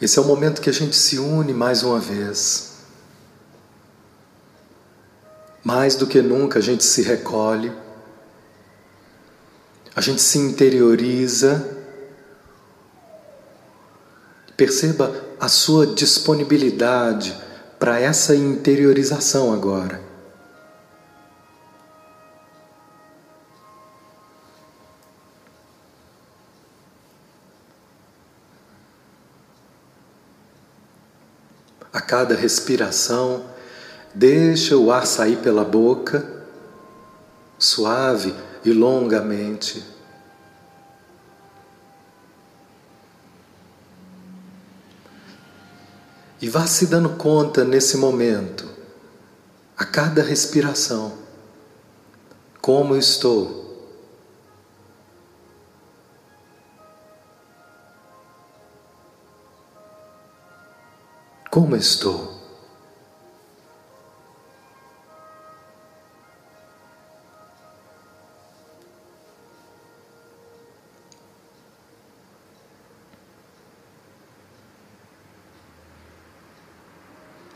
Esse é o momento que a gente se une mais uma vez. Mais do que nunca a gente se recolhe, a gente se interioriza. Perceba a sua disponibilidade para essa interiorização agora. A cada respiração, deixa o ar sair pela boca, suave e longamente. E vá se dando conta nesse momento, a cada respiração, como estou. Como estou?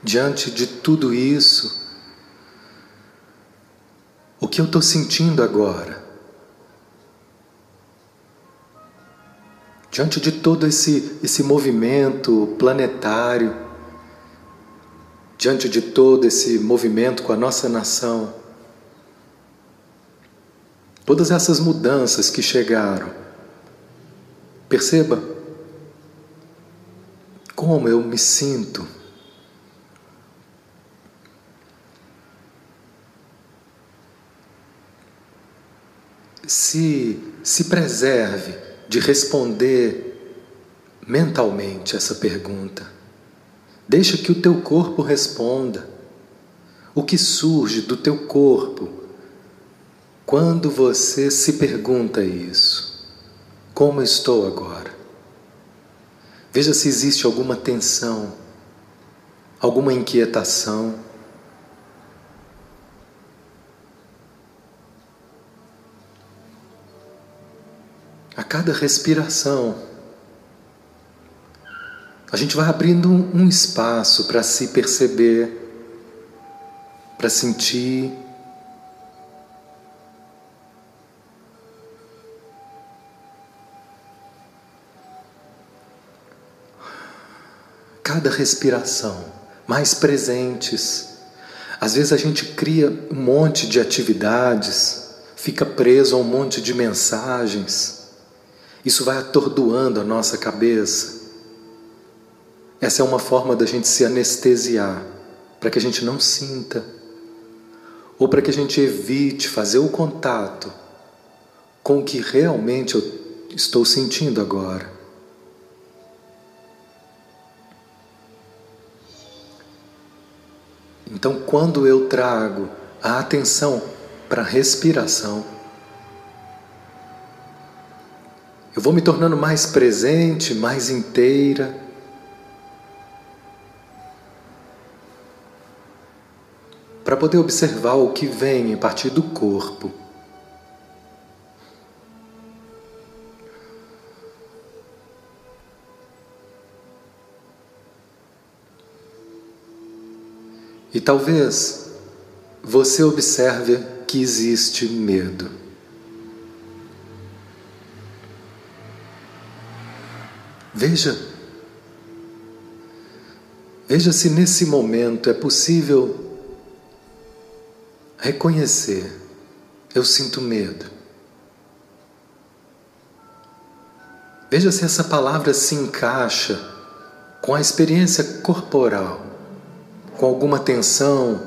Diante de tudo isso, o que eu estou sentindo agora? Diante de todo esse, esse movimento planetário, diante de todo esse movimento com a nossa nação, todas essas mudanças que chegaram, perceba como eu me sinto. Se, se preserve de responder mentalmente essa pergunta. Deixa que o teu corpo responda. O que surge do teu corpo quando você se pergunta isso? Como estou agora? Veja se existe alguma tensão, alguma inquietação. A cada respiração, a gente vai abrindo um espaço para se perceber, para sentir. Cada respiração, mais presentes. Às vezes a gente cria um monte de atividades, fica preso a um monte de mensagens. Isso vai atordoando a nossa cabeça. Essa é uma forma da gente se anestesiar, para que a gente não sinta, ou para que a gente evite fazer o contato com o que realmente eu estou sentindo agora. Então, quando eu trago a atenção para a respiração, eu vou me tornando mais presente, mais inteira para poder observar o que vem a partir do corpo. E talvez você observe que existe medo. Veja, veja se nesse momento é possível reconhecer: eu sinto medo. Veja se essa palavra se encaixa com a experiência corporal, com alguma tensão,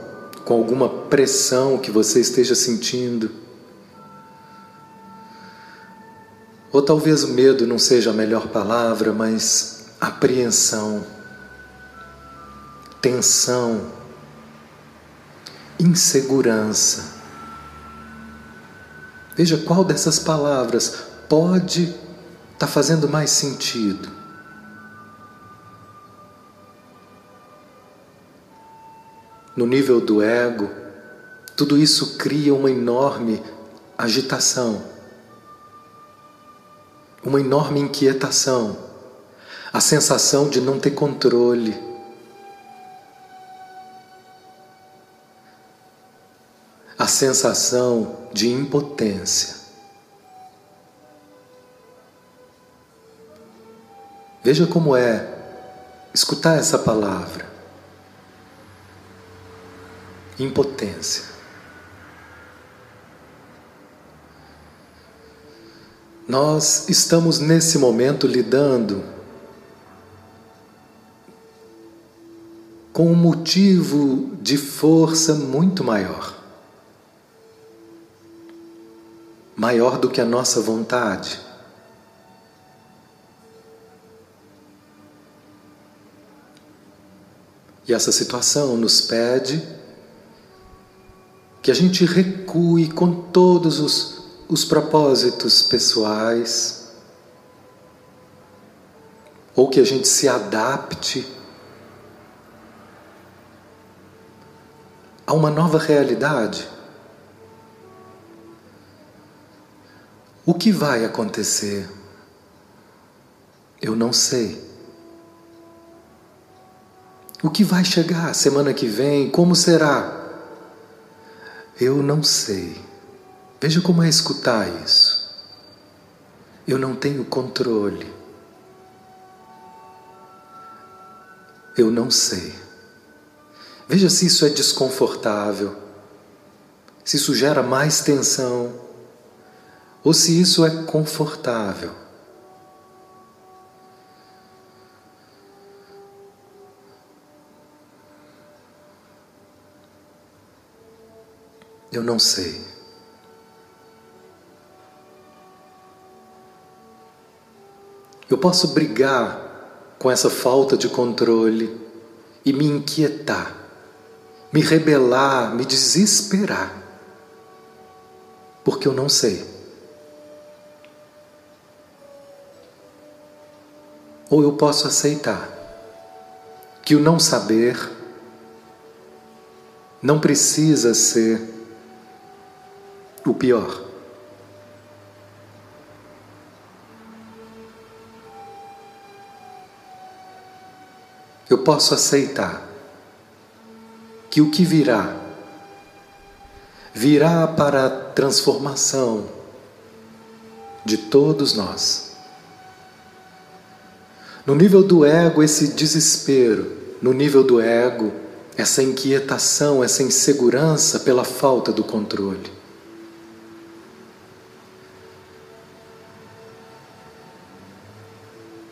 com alguma pressão que você esteja sentindo. Ou talvez o medo não seja a melhor palavra, mas apreensão, tensão insegurança. Veja qual dessas palavras pode estar tá fazendo mais sentido. No nível do ego, tudo isso cria uma enorme agitação, uma enorme inquietação. a sensação de não ter controle. A sensação de impotência. Veja como é escutar essa palavra. Impotência. Nós estamos nesse momento lidando com um motivo de força muito maior. Maior do que a nossa vontade. E essa situação nos pede que a gente recue com todos os, os propósitos pessoais, ou que a gente se adapte a uma nova realidade. O que vai acontecer? Eu não sei. O que vai chegar semana que vem? Como será? Eu não sei. Veja como é escutar isso. Eu não tenho controle. Eu não sei. Veja se isso é desconfortável, se isso gera mais tensão, ou se isso é confortável. Eu não sei. Eu posso brigar com essa falta de controle e me inquietar, me rebelar, me desesperar, porque eu não sei. Ou eu posso aceitar que o não saber não precisa ser o pior. Eu posso aceitar que o que virá, virá para a transformação de todos nós. No nível do ego, esse desespero, no nível do ego, essa inquietação, essa insegurança pela falta do controle.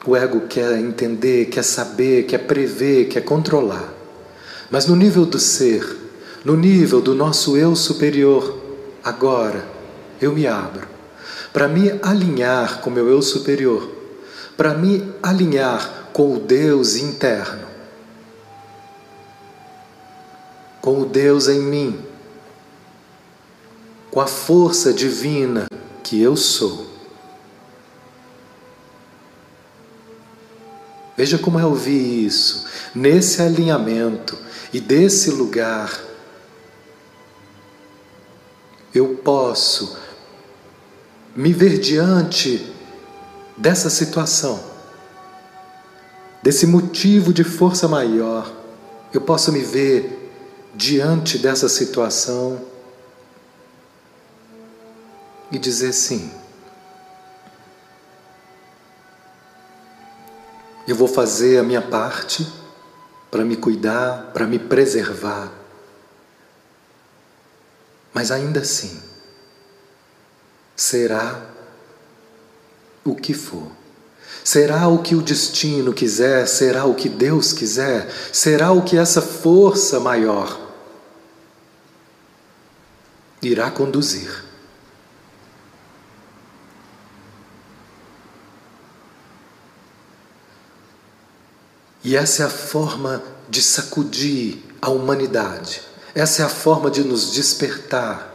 O ego quer entender, quer saber, quer prever, quer controlar. Mas no nível do ser, no nível do nosso eu superior, agora eu me abro para me alinhar com meu eu superior, para me alinhar com o Deus interno, com o Deus em mim, com a força divina que eu sou. Veja como é ouvir isso. Nesse alinhamento e desse lugar, eu posso me ver diante dessa situação, desse motivo de força maior. Eu posso me ver diante dessa situação e dizer sim. Eu vou fazer a minha parte para me cuidar, para me preservar. Mas ainda assim, será o que for. Será o que o destino quiser, será o que Deus quiser, será o que essa força maior irá conduzir. E essa é a forma de sacudir a humanidade. Essa é a forma de nos despertar.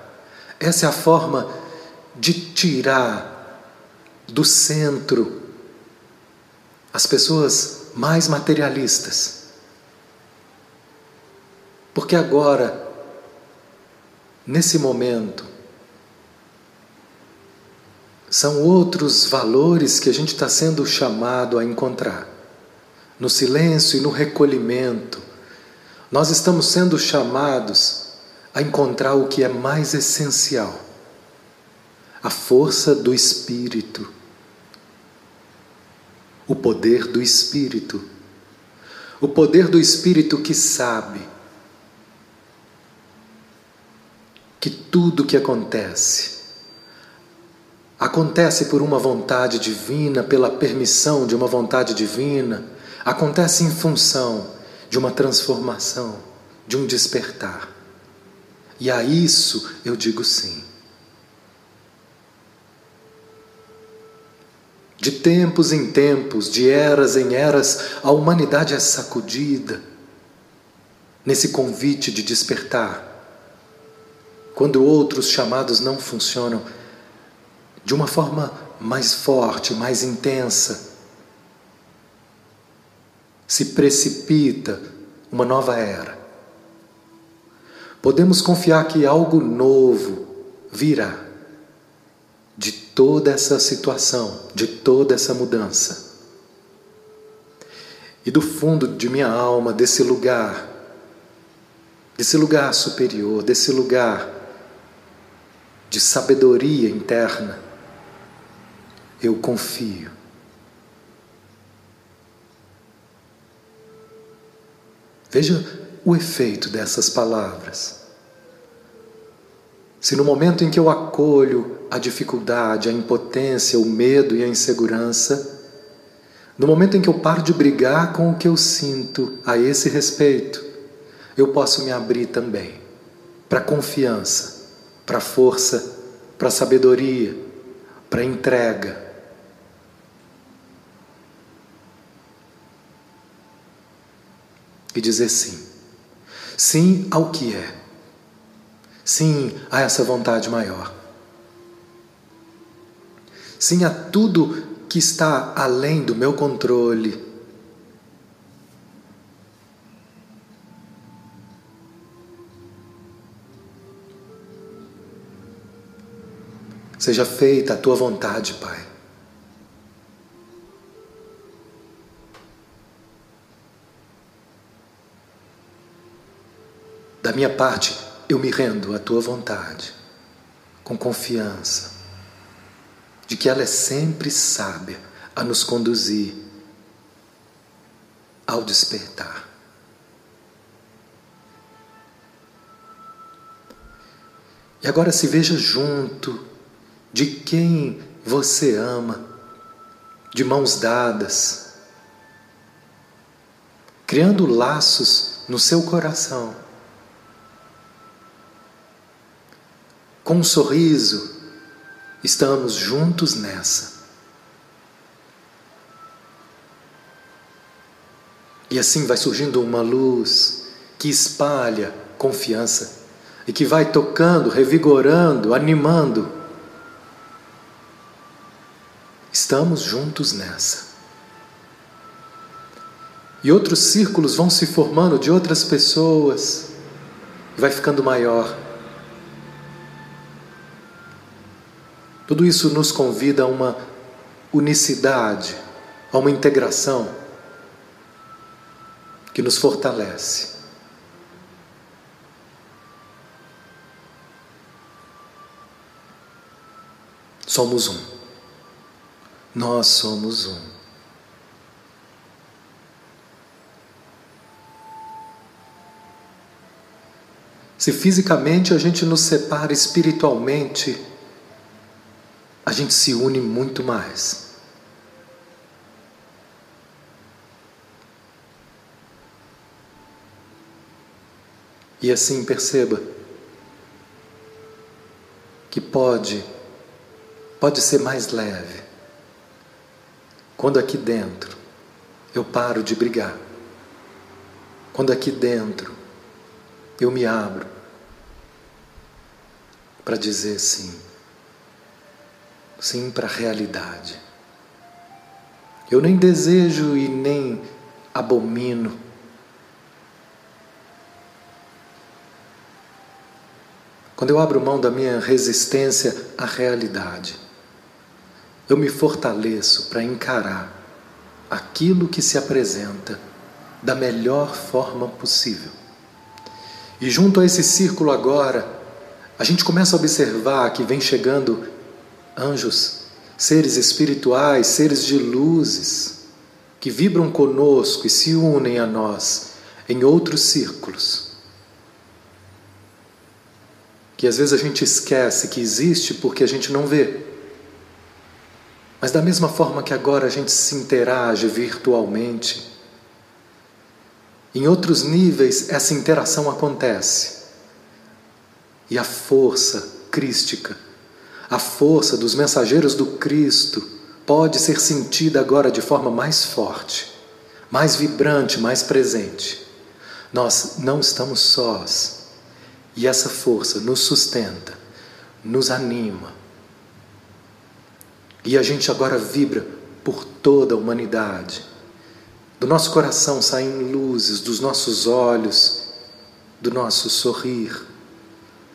Essa é a forma de tirar do centro as pessoas mais materialistas. Porque agora, nesse momento, são outros valores que a gente está sendo chamado a encontrar. no silêncio e no recolhimento, nós estamos sendo chamados a encontrar o que é mais essencial: a força do Espírito, o poder do Espírito, o poder do Espírito que sabe que tudo que acontece acontece por uma vontade divina, pela permissão de uma vontade divina, acontece em função de uma transformação, de um despertar. E a isso eu digo sim. De tempos em tempos, de eras em eras, a humanidade é sacudida nesse convite de despertar. Quando outros chamados não funcionam, de uma forma mais forte, mais intensa, se precipita uma nova era. Podemos confiar que algo novo virá de toda essa situação, de toda essa mudança. E do fundo de minha alma, desse lugar, desse lugar superior, desse lugar de sabedoria interna, eu confio. Veja o efeito dessas palavras. Se no momento em que eu acolho a dificuldade, a impotência, o medo e a insegurança, no momento em que eu paro de brigar com o que eu sinto a esse respeito, eu posso me abrir também para confiança, para força, para sabedoria, para entrega, e dizer sim. Sim ao que é. Sim a essa vontade maior. Sim a tudo que está além do meu controle. Seja feita a tua vontade, Pai. Da minha parte, eu me rendo à tua vontade, com confiança, de que ela é sempre sábia a nos conduzir ao despertar. E agora se veja junto de quem você ama, de mãos dadas, criando laços no seu coração com um sorriso, estamos juntos nessa. E assim vai surgindo uma luz que espalha confiança e que vai tocando, revigorando, animando. Estamos juntos nessa. E outros círculos vão se formando de outras pessoas, vai ficando maior. Tudo isso nos convida a uma unicidade, a uma integração que nos fortalece. Somos um. Nós somos um. Se fisicamente a gente nos separa espiritualmente, a gente se une muito mais. E assim perceba que pode, pode ser mais leve. Quando aqui dentro eu paro de brigar. Quando aqui dentro eu me abro para dizer sim sim para a realidade. Eu nem desejo e nem abomino. Quando eu abro mão da minha resistência à realidade, eu me fortaleço para encarar aquilo que se apresenta da melhor forma possível. E junto a esse círculo agora, a gente começa a observar que vem chegando anjos, seres espirituais, seres de luzes, que vibram conosco e se unem a nós em outros círculos. Que às vezes a gente esquece que existe porque a gente não vê. Mas da mesma forma que agora a gente se interage virtualmente, em outros níveis, essa interação acontece. E a força crística, a força dos mensageiros do Cristo, pode ser sentida agora de forma mais forte, mais vibrante, mais presente. Nós não estamos sós. E essa força nos sustenta, nos anima. E a gente agora vibra por toda a humanidade do nosso coração saem luzes, dos nossos olhos, do nosso sorrir,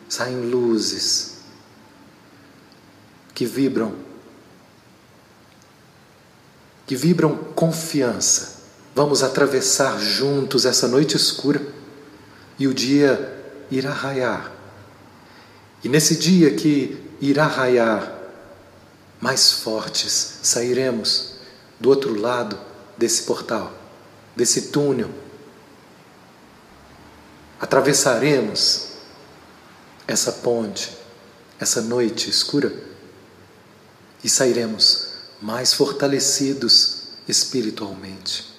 saem luzes que vibram, que vibram confiança. Vamos atravessar juntos essa noite escura e o dia irá raiar. E nesse dia que irá raiar, mais fortes sairemos do outro lado desse portal desse túnel. Atravessaremos essa ponte, essa noite escura e sairemos mais fortalecidos espiritualmente.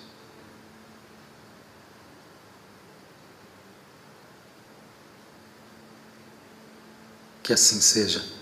Que assim seja.